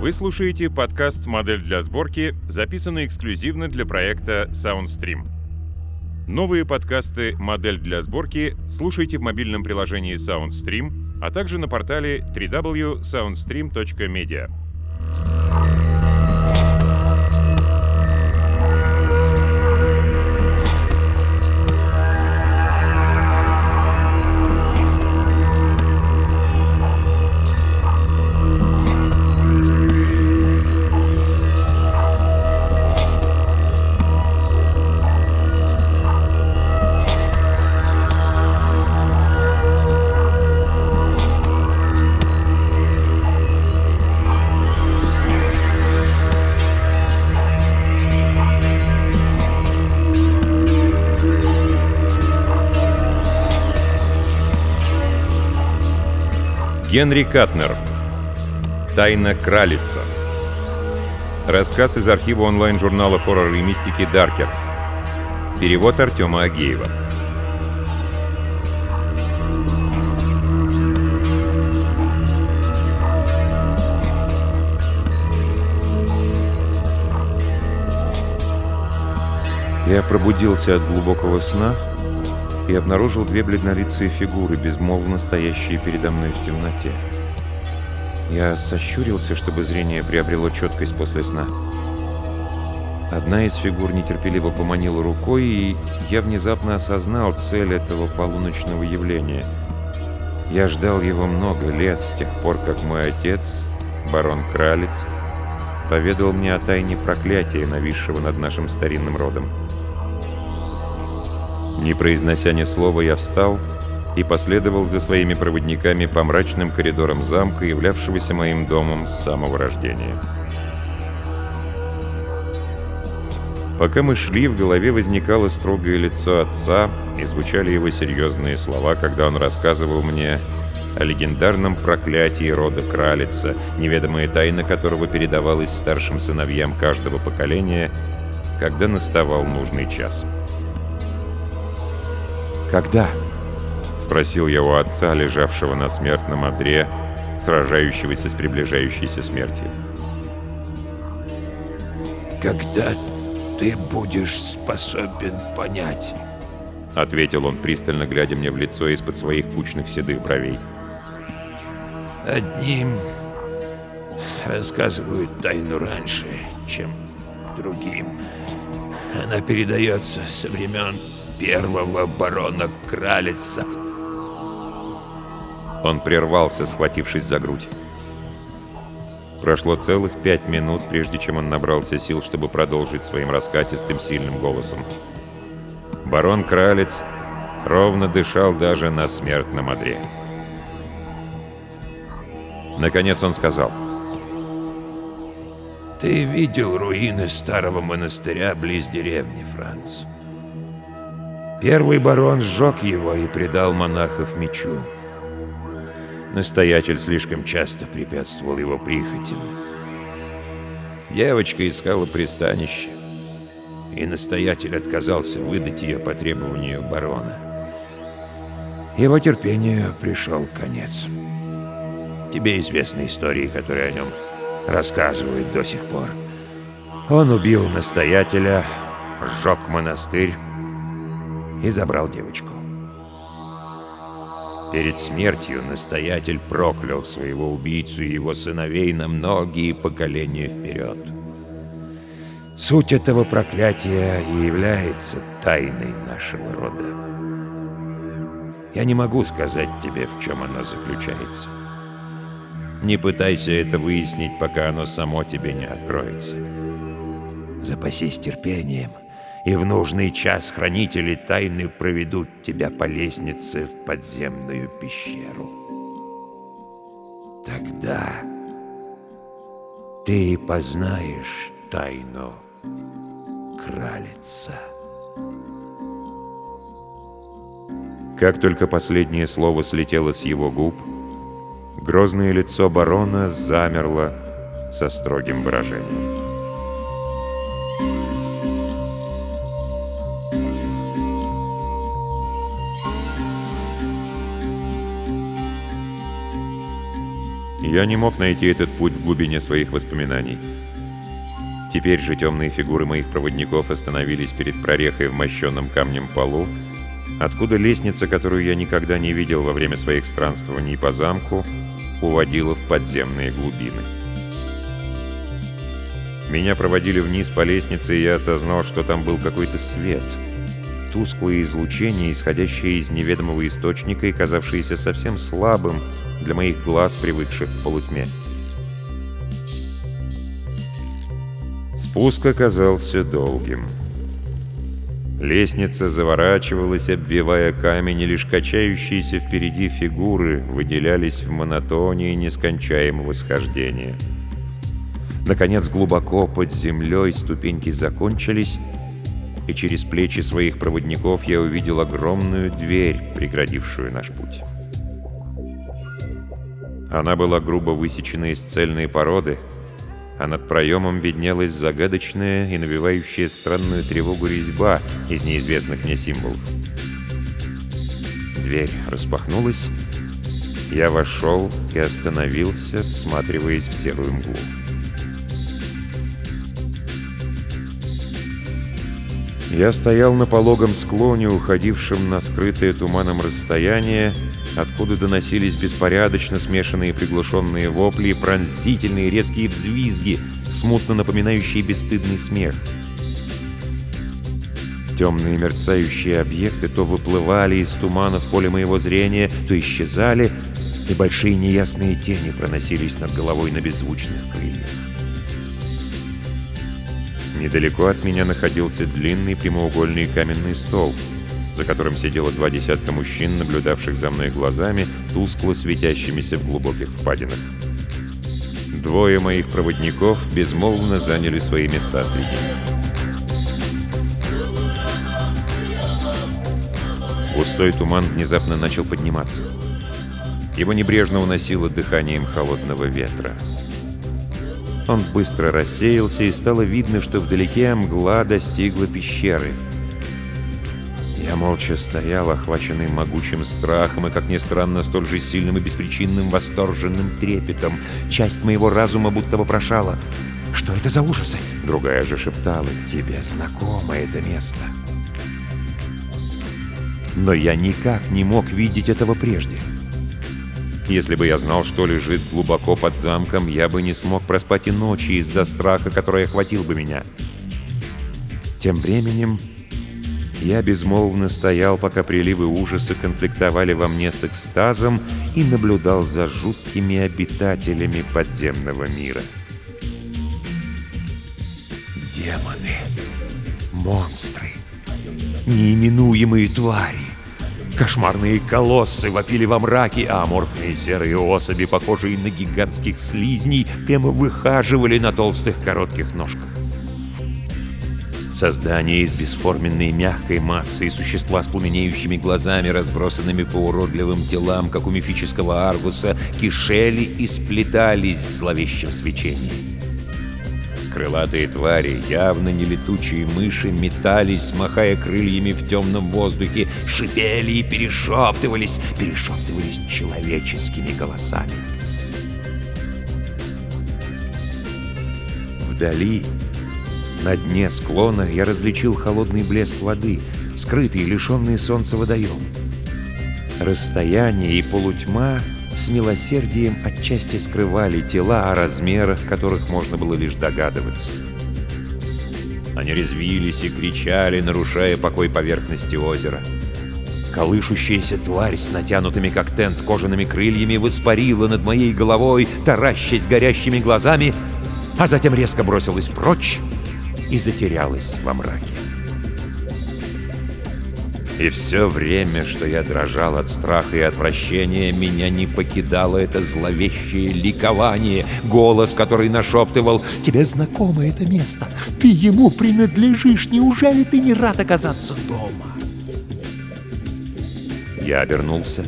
Вы слушаете подкаст «Модель для сборки», записанный эксклюзивно для проекта SoundStream. Новые подкасты «Модель для сборки» слушайте в мобильном приложении SoundStream, а также на портале www.soundstream.media. Генри Катнер. Тайна Кралица. Рассказ из архива онлайн-журнала хоррор и мистики «Даркер». Перевод Артема Агеева. Я пробудился от глубокого сна и обнаружил две бледнолицые фигуры, безмолвно стоящие передо мной в темноте. Я сощурился, чтобы зрение приобрело четкость после сна. Одна из фигур нетерпеливо поманила рукой, и я внезапно осознал цель этого полуночного явления. Я ждал его много лет, с тех пор, как мой отец, барон Кралец, поведал мне о тайне проклятия, нависшего над нашим старинным родом. Не произнося ни слова, я встал и последовал за своими проводниками по мрачным коридорам замка, являвшегося моим домом с самого рождения. Пока мы шли, в голове возникало строгое лицо отца и звучали его серьезные слова, когда он рассказывал мне о легендарном проклятии рода Кралица, неведомая тайна которого передавалась старшим сыновьям каждого поколения, когда наставал нужный час. «Когда?» — спросил я у отца, лежавшего на смертном одре, сражающегося с приближающейся смертью. «Когда ты будешь способен понять?» — ответил он, пристально глядя мне в лицо из-под своих кучных седых бровей. «Одним рассказывают тайну раньше, чем другим. Она передается со времен первого барона Кралица. Он прервался, схватившись за грудь. Прошло целых пять минут, прежде чем он набрался сил, чтобы продолжить своим раскатистым сильным голосом. Барон Кралец ровно дышал даже на смертном одре. Наконец он сказал. «Ты видел руины старого монастыря близ деревни, Франц?» Первый барон сжег его и предал монахов мечу. Настоятель слишком часто препятствовал его прихотям. Девочка искала пристанище, и настоятель отказался выдать ее по требованию барона. Его терпению пришел конец. Тебе известны истории, которые о нем рассказывают до сих пор. Он убил настоятеля, сжег монастырь, и забрал девочку. Перед смертью настоятель проклял своего убийцу и его сыновей на многие поколения вперед. Суть этого проклятия и является тайной нашего рода. Я не могу сказать тебе, в чем оно заключается. Не пытайся это выяснить, пока оно само тебе не откроется. Запасись терпением — и в нужный час хранители тайны проведут тебя по лестнице в подземную пещеру. Тогда ты познаешь тайну кралица. Как только последнее слово слетело с его губ, грозное лицо барона замерло со строгим выражением. Я не мог найти этот путь в глубине своих воспоминаний. Теперь же темные фигуры моих проводников остановились перед прорехой в мощенном камнем полу, откуда лестница, которую я никогда не видел во время своих странствований по замку, уводила в подземные глубины. Меня проводили вниз по лестнице, и я осознал, что там был какой-то свет. Тусклое излучение, исходящее из неведомого источника и казавшееся совсем слабым для моих глаз, привыкших к полутьме. Спуск оказался долгим. Лестница заворачивалась, обвивая камень, и лишь качающиеся впереди фигуры выделялись в монотонии нескончаемого схождения. Наконец, глубоко под землей ступеньки закончились, и через плечи своих проводников я увидел огромную дверь, преградившую наш путь. Она была грубо высечена из цельной породы, а над проемом виднелась загадочная и навевающая странную тревогу резьба из неизвестных мне символов. Дверь распахнулась, я вошел и остановился, всматриваясь в серую мглу. Я стоял на пологом склоне, уходившем на скрытое туманом расстояние, откуда доносились беспорядочно смешанные приглушенные вопли и пронзительные резкие взвизги, смутно напоминающие бесстыдный смех. Темные мерцающие объекты то выплывали из тумана в поле моего зрения, то исчезали, и большие неясные тени проносились над головой на беззвучных крыльях. Недалеко от меня находился длинный прямоугольный каменный стол — за которым сидело два десятка мужчин, наблюдавших за мной глазами, тускло светящимися в глубоких впадинах. Двое моих проводников безмолвно заняли свои места среди них. Густой туман внезапно начал подниматься. Его небрежно уносило дыханием холодного ветра. Он быстро рассеялся, и стало видно, что вдалеке мгла достигла пещеры — я молча стоял, охваченный могучим страхом и, как ни странно, столь же сильным и беспричинным восторженным трепетом. Часть моего разума будто вопрошала «Что это за ужасы?» Другая же шептала «Тебе знакомо это место». Но я никак не мог видеть этого прежде. Если бы я знал, что лежит глубоко под замком, я бы не смог проспать и ночи из-за страха, который охватил бы меня. Тем временем я безмолвно стоял, пока приливы ужаса конфликтовали во мне с экстазом и наблюдал за жуткими обитателями подземного мира. Демоны, монстры, неименуемые твари, кошмарные колоссы вопили во мраке, а аморфные серые особи, похожие на гигантских слизней, прямо выхаживали на толстых коротких ножках. Создание из бесформенной мягкой массы и существа с пламенеющими глазами, разбросанными по уродливым телам, как у мифического Аргуса, кишели и сплетались в зловещем свечении. Крылатые твари, явно не летучие мыши, метались, махая крыльями в темном воздухе, шипели и перешептывались, перешептывались человеческими голосами. Вдали на дне склона я различил холодный блеск воды, скрытый, лишенный солнца водоем. Расстояние и полутьма с милосердием отчасти скрывали тела, о размерах которых можно было лишь догадываться. Они резвились и кричали, нарушая покой поверхности озера. Колышущаяся тварь с натянутыми, как тент, кожаными крыльями воспарила над моей головой, таращась горящими глазами, а затем резко бросилась прочь, и затерялась во мраке. И все время, что я дрожал от страха и отвращения, меня не покидало это зловещее ликование, голос, который нашептывал «Тебе знакомо это место, ты ему принадлежишь, неужели ты не рад оказаться дома?» Я обернулся.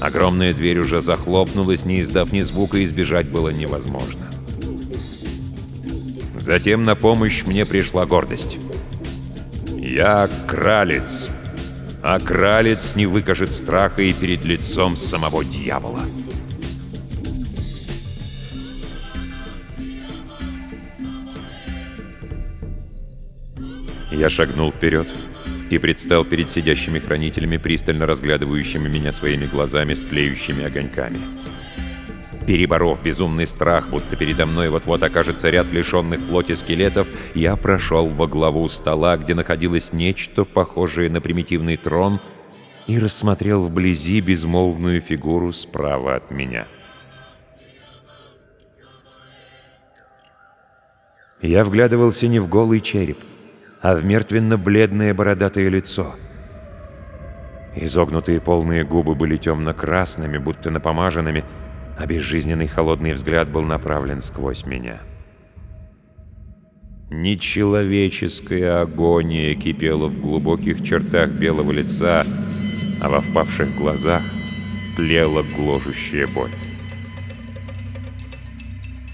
Огромная дверь уже захлопнулась, не издав ни звука, избежать было невозможно. Затем на помощь мне пришла гордость. Я кралец, а кралец не выкажет страха и перед лицом самого дьявола. Я шагнул вперед и предстал перед сидящими хранителями, пристально разглядывающими меня своими глазами с тлеющими огоньками. Переборов безумный страх, будто передо мной вот-вот окажется ряд лишенных плоти скелетов, я прошел во главу стола, где находилось нечто похожее на примитивный трон, и рассмотрел вблизи безмолвную фигуру справа от меня. Я вглядывался не в голый череп, а в мертвенно-бледное бородатое лицо. Изогнутые полные губы были темно-красными, будто напомаженными, а безжизненный холодный взгляд был направлен сквозь меня. Нечеловеческая агония кипела в глубоких чертах белого лица, а во впавших глазах тлела гложущая боль.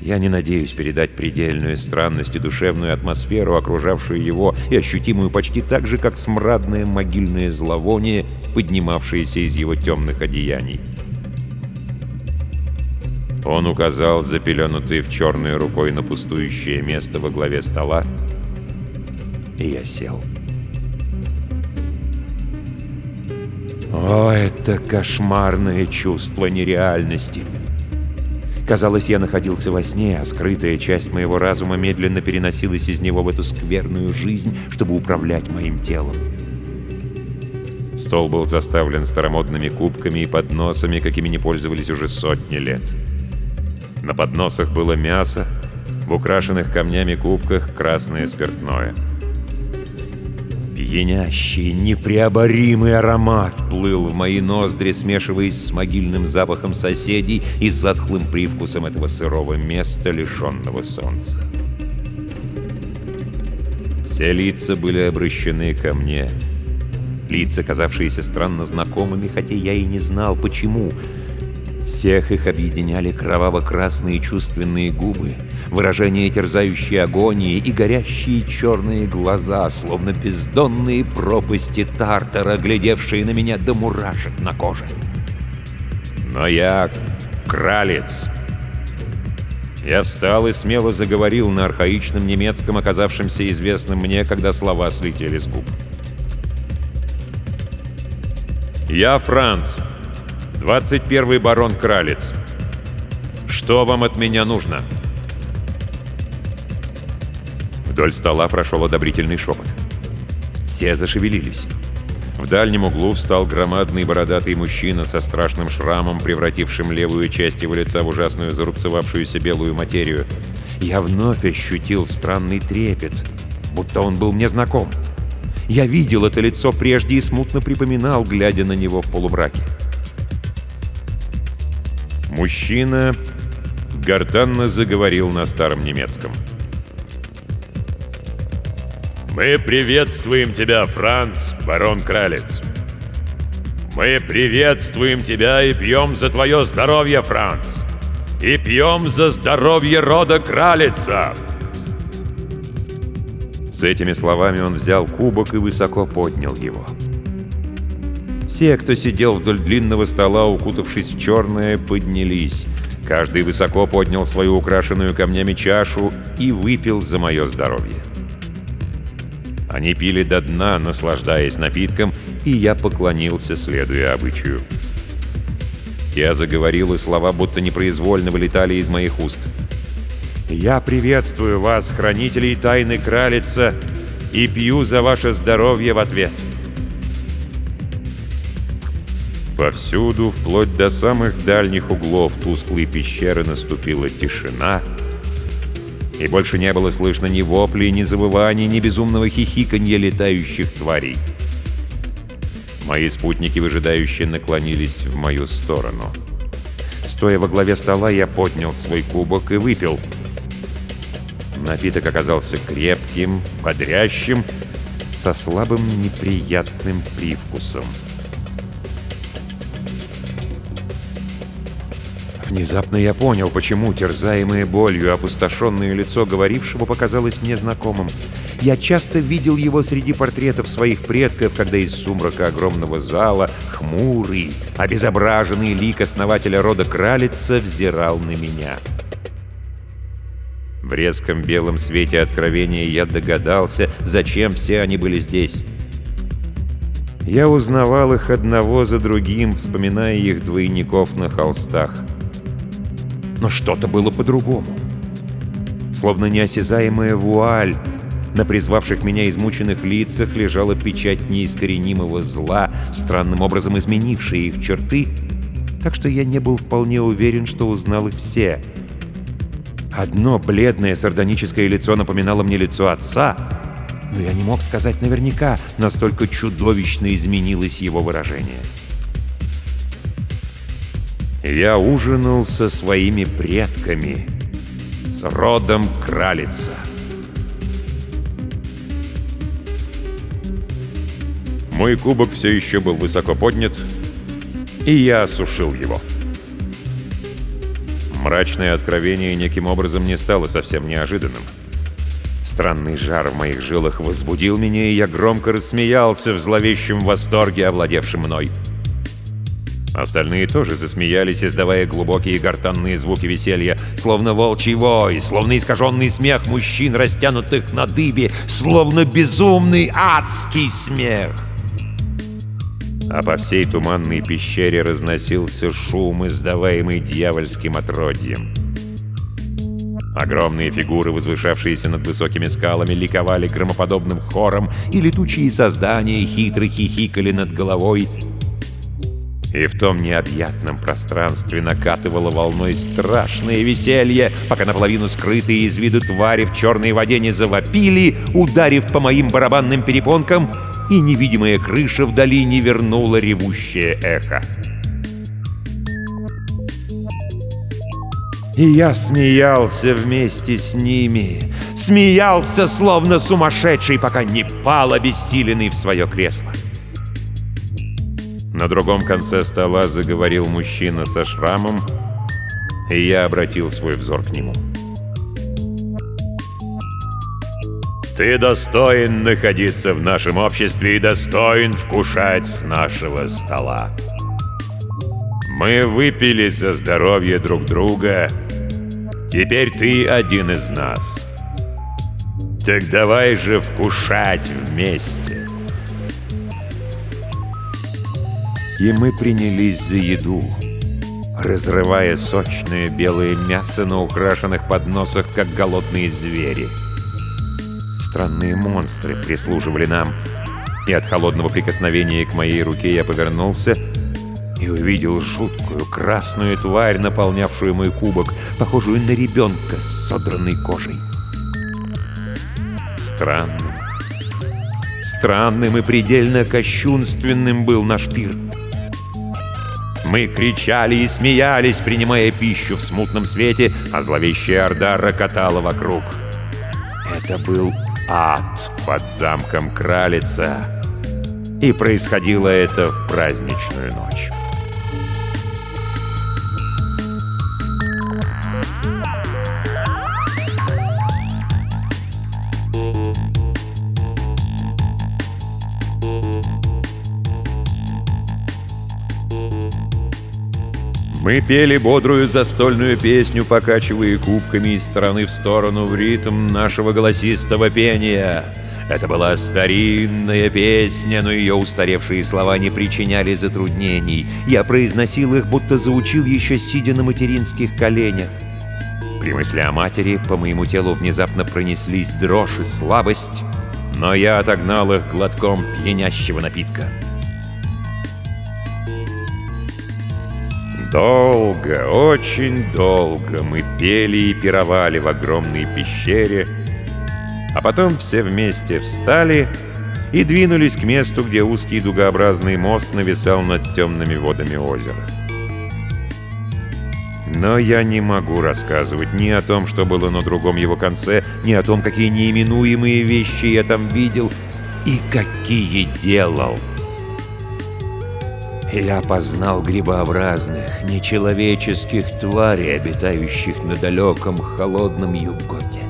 Я не надеюсь передать предельную странность и душевную атмосферу, окружавшую его, и ощутимую почти так же, как смрадное могильное зловоние, поднимавшееся из его темных одеяний. Он указал запеленутый в черную рукой на пустующее место во главе стола, и я сел. О, это кошмарное чувство нереальности! Казалось, я находился во сне, а скрытая часть моего разума медленно переносилась из него в эту скверную жизнь, чтобы управлять моим телом. Стол был заставлен старомодными кубками и подносами, какими не пользовались уже сотни лет. На подносах было мясо, в украшенных камнями кубках красное спиртное. Пьянящий, непреоборимый аромат плыл в мои ноздри, смешиваясь с могильным запахом соседей и с затхлым привкусом этого сырого места, лишенного солнца. Все лица были обращены ко мне. Лица, казавшиеся странно знакомыми, хотя я и не знал, почему — всех их объединяли кроваво-красные чувственные губы, выражение терзающей агонии и горящие черные глаза, словно бездонные пропасти Тартара, глядевшие на меня до мурашек на коже. Но я кралец. Я встал и смело заговорил на архаичном немецком, оказавшемся известным мне, когда слова слетели с губ. «Я Франц. 21-й барон Кралец. Что вам от меня нужно?» Вдоль стола прошел одобрительный шепот. Все зашевелились. В дальнем углу встал громадный бородатый мужчина со страшным шрамом, превратившим левую часть его лица в ужасную зарубцевавшуюся белую материю. Я вновь ощутил странный трепет, будто он был мне знаком. Я видел это лицо прежде и смутно припоминал, глядя на него в полумраке. Мужчина гортанно заговорил на старом немецком. «Мы приветствуем тебя, Франц, барон Кралец. Мы приветствуем тебя и пьем за твое здоровье, Франц. И пьем за здоровье рода Кралица!» С этими словами он взял кубок и высоко поднял его. Все, кто сидел вдоль длинного стола, укутавшись в черное, поднялись. Каждый высоко поднял свою украшенную камнями чашу и выпил за мое здоровье. Они пили до дна, наслаждаясь напитком, и я поклонился, следуя обычаю. Я заговорил, и слова будто непроизвольно вылетали из моих уст. «Я приветствую вас, хранителей тайны Кралица, и пью за ваше здоровье в ответ». Повсюду, вплоть до самых дальних углов тусклой пещеры, наступила тишина, и больше не было слышно ни воплей, ни завываний, ни безумного хихиканья летающих тварей. Мои спутники выжидающие наклонились в мою сторону. Стоя во главе стола, я поднял свой кубок и выпил. Напиток оказался крепким, бодрящим, со слабым неприятным привкусом. Внезапно я понял, почему терзаемое болью опустошенное лицо говорившего показалось мне знакомым. Я часто видел его среди портретов своих предков, когда из сумрака огромного зала хмурый, обезображенный лик основателя рода Кралица взирал на меня. В резком белом свете откровения я догадался, зачем все они были здесь. Я узнавал их одного за другим, вспоминая их двойников на холстах. Но что-то было по-другому. Словно неосязаемая вуаль, на призвавших меня измученных лицах лежала печать неискоренимого зла, странным образом изменившая их черты, так что я не был вполне уверен, что узнал их все. Одно бледное сардоническое лицо напоминало мне лицо отца — но я не мог сказать наверняка, настолько чудовищно изменилось его выражение. Я ужинал со своими предками, с родом Кралица. Мой кубок все еще был высоко поднят, и я осушил его. Мрачное откровение неким образом не стало совсем неожиданным. Странный жар в моих жилах возбудил меня, и я громко рассмеялся в зловещем восторге, овладевшем мной. Остальные тоже засмеялись, издавая глубокие гортанные звуки веселья, словно волчий вой, словно искаженный смех мужчин, растянутых на дыбе, словно безумный адский смех. А по всей туманной пещере разносился шум, издаваемый дьявольским отродьем. Огромные фигуры, возвышавшиеся над высокими скалами, ликовали громоподобным хором, и летучие создания хитро хихикали над головой. И в том необъятном пространстве накатывало волной страшное веселье, пока наполовину скрытые из виду твари в черной воде не завопили, ударив по моим барабанным перепонкам, и невидимая крыша вдали не вернула ревущее эхо. И я смеялся вместе с ними. Смеялся, словно сумасшедший, пока не пал обессиленный в свое кресло. На другом конце стола заговорил мужчина со шрамом, и я обратил свой взор к нему. «Ты достоин находиться в нашем обществе и достоин вкушать с нашего стола. Мы выпили за здоровье друг друга. Теперь ты один из нас. Так давай же вкушать вместе. И мы принялись за еду, разрывая сочное белое мясо на украшенных подносах, как голодные звери. Странные монстры прислуживали нам, и от холодного прикосновения к моей руке я повернулся — и увидел жуткую красную тварь, наполнявшую мой кубок, похожую на ребенка с содранной кожей. Странным, странным и предельно кощунственным был наш пир. Мы кричали и смеялись, принимая пищу в смутном свете, а зловещая орда рокотала вокруг. Это был ад под замком Кралица, и происходило это в праздничную ночь. Мы пели бодрую застольную песню, покачивая кубками из стороны в сторону в ритм нашего голосистого пения. Это была старинная песня, но ее устаревшие слова не причиняли затруднений. Я произносил их, будто заучил еще сидя на материнских коленях. При мысли о матери по моему телу внезапно пронеслись дрожь и слабость, но я отогнал их глотком пьянящего напитка. Долго, очень долго мы пели и пировали в огромной пещере, а потом все вместе встали и двинулись к месту, где узкий дугообразный мост нависал над темными водами озера. Но я не могу рассказывать ни о том, что было на другом его конце, ни о том, какие неименуемые вещи я там видел и какие делал. Я познал грибообразных, нечеловеческих тварей, обитающих на далеком холодном юготе.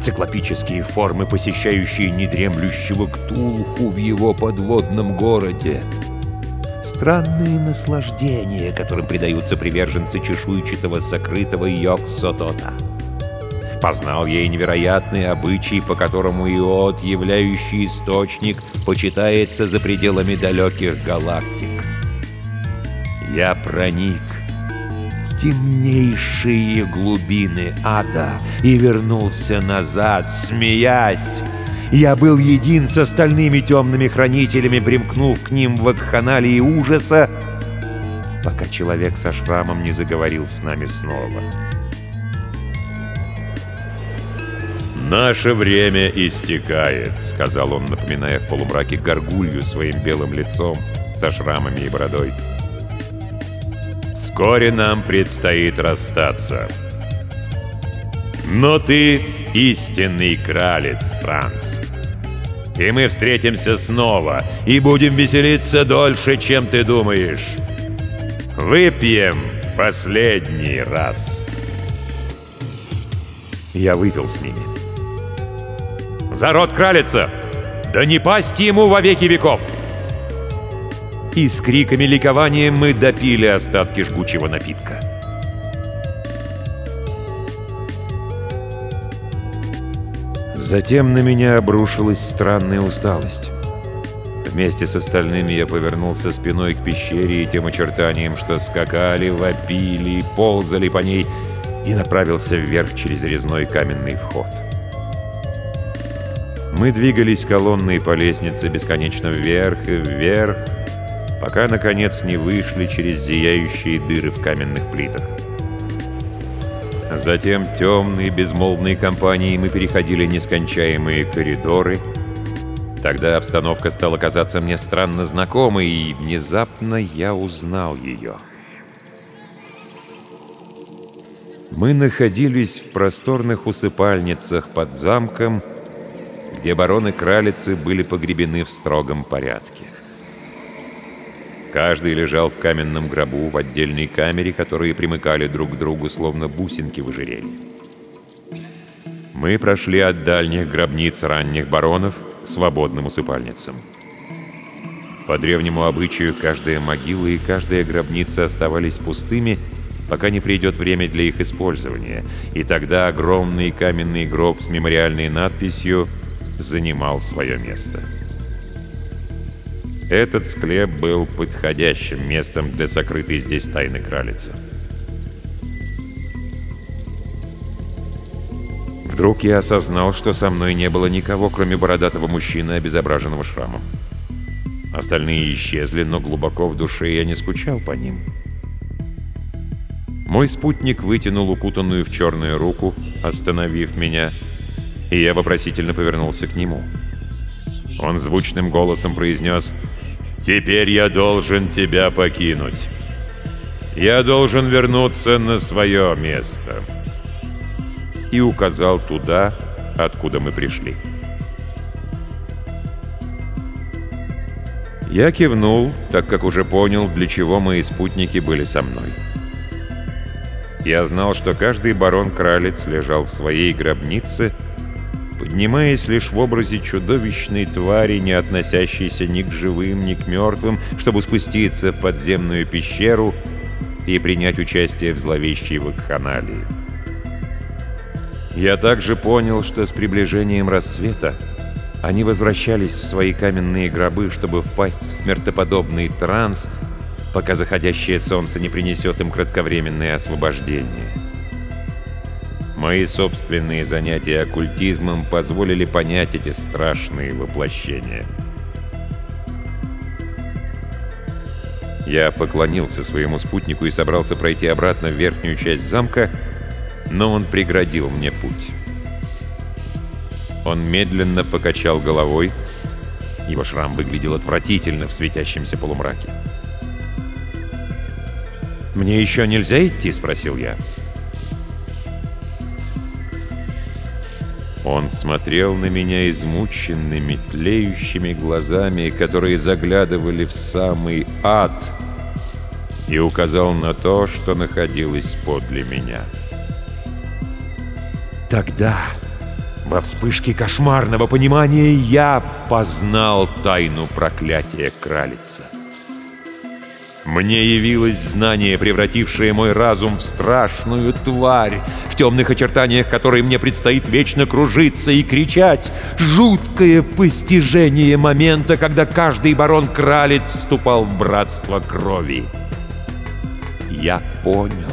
Циклопические формы, посещающие недремлющего Ктулху в его подводном городе. Странные наслаждения, которым предаются приверженцы чешуйчатого сокрытого Йоксотота. Познал я и невероятные обычаи, по которому Иод, являющий источник, почитается за пределами далеких галактик. Я проник в темнейшие глубины ада и вернулся назад, смеясь. Я был един с остальными темными хранителями, примкнув к ним в вакханалии ужаса, пока человек со шрамом не заговорил с нами снова. «Наше время истекает», — сказал он, напоминая в полумраке горгулью своим белым лицом со шрамами и бородой. «Вскоре нам предстоит расстаться. Но ты истинный кралец, Франц. И мы встретимся снова и будем веселиться дольше, чем ты думаешь. Выпьем последний раз». Я выпил с ними. «За род кралица! Да не пасть ему во веки веков!» И с криками ликования мы допили остатки жгучего напитка. Затем на меня обрушилась странная усталость. Вместе с остальными я повернулся спиной к пещере и тем очертаниям, что скакали, вопили, ползали по ней, и направился вверх через резной каменный вход. Мы двигались колонной по лестнице бесконечно вверх и вверх, пока, наконец, не вышли через зияющие дыры в каменных плитах. Затем темные безмолвные компании мы переходили нескончаемые коридоры. Тогда обстановка стала казаться мне странно знакомой, и внезапно я узнал ее. Мы находились в просторных усыпальницах под замком, где бароны-кралицы были погребены в строгом порядке. Каждый лежал в каменном гробу в отдельной камере, которые примыкали друг к другу, словно бусинки в ожерелье. Мы прошли от дальних гробниц ранних баронов к свободным усыпальницам. По древнему обычаю, каждая могила и каждая гробница оставались пустыми, пока не придет время для их использования, и тогда огромный каменный гроб с мемориальной надписью занимал свое место. Этот склеп был подходящим местом для сокрытой здесь тайны кралицы. Вдруг я осознал, что со мной не было никого, кроме бородатого мужчины, обезображенного шрамом. Остальные исчезли, но глубоко в душе я не скучал по ним. Мой спутник вытянул укутанную в черную руку, остановив меня, и я вопросительно повернулся к нему. Он звучным голосом произнес «Теперь я должен тебя покинуть. Я должен вернуться на свое место». И указал туда, откуда мы пришли. Я кивнул, так как уже понял, для чего мои спутники были со мной. Я знал, что каждый барон-кралец лежал в своей гробнице, поднимаясь лишь в образе чудовищной твари, не относящейся ни к живым, ни к мертвым, чтобы спуститься в подземную пещеру и принять участие в зловещей вакханалии. Я также понял, что с приближением рассвета они возвращались в свои каменные гробы, чтобы впасть в смертоподобный транс, пока заходящее солнце не принесет им кратковременное освобождение. Мои собственные занятия оккультизмом позволили понять эти страшные воплощения. Я поклонился своему спутнику и собрался пройти обратно в верхнюю часть замка, но он преградил мне путь. Он медленно покачал головой. Его шрам выглядел отвратительно в светящемся полумраке. «Мне еще нельзя идти?» — спросил я. Он смотрел на меня измученными, тлеющими глазами, которые заглядывали в самый ад, и указал на то, что находилось подле меня. Тогда, во вспышке кошмарного понимания, я познал тайну проклятия кралица. Мне явилось знание, превратившее мой разум в страшную тварь, в темных очертаниях которой мне предстоит вечно кружиться и кричать. Жуткое постижение момента, когда каждый барон-кралец вступал в братство крови. Я понял.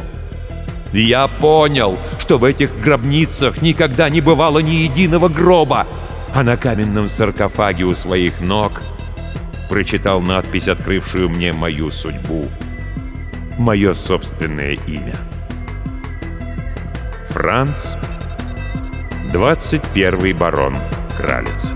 Я понял, что в этих гробницах никогда не бывало ни единого гроба, а на каменном саркофаге у своих ног прочитал надпись, открывшую мне мою судьбу, мое собственное имя. Франц, 21 барон Кралец.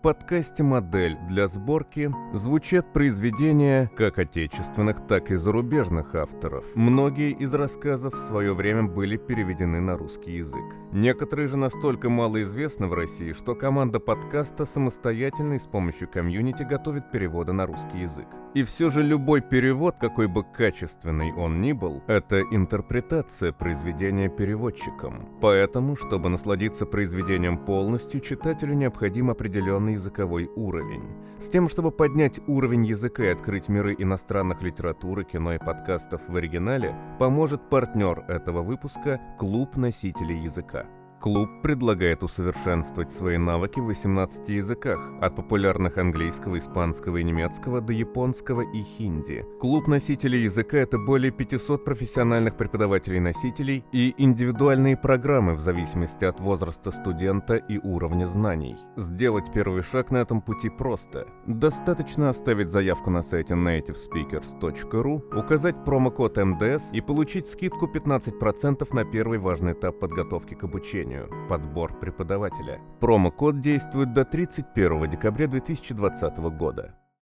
В подкасте «Модель» для сборки звучат произведения как отечественных, так и зарубежных авторов. Многие из рассказов в свое время были переведены на русский язык. Некоторые же настолько мало известны в России, что команда подкаста самостоятельно и с помощью комьюнити готовит переводы на русский язык. И все же любой перевод, какой бы качественный он ни был, это интерпретация произведения переводчиком. Поэтому, чтобы насладиться произведением полностью, читателю необходим определенный языковой уровень. С тем, чтобы поднять уровень языка и открыть миры иностранных литературы, кино и подкастов в оригинале, поможет партнер этого выпуска – Клуб носителей языка. Клуб предлагает усовершенствовать свои навыки в 18 языках, от популярных английского, испанского и немецкого до японского и хинди. Клуб носителей языка — это более 500 профессиональных преподавателей-носителей и индивидуальные программы в зависимости от возраста студента и уровня знаний. Сделать первый шаг на этом пути просто. Достаточно оставить заявку на сайте nativespeakers.ru, указать промокод МДС и получить скидку 15% на первый важный этап подготовки к обучению обучению, подбор преподавателя. Промокод действует до 31 декабря 2020 года.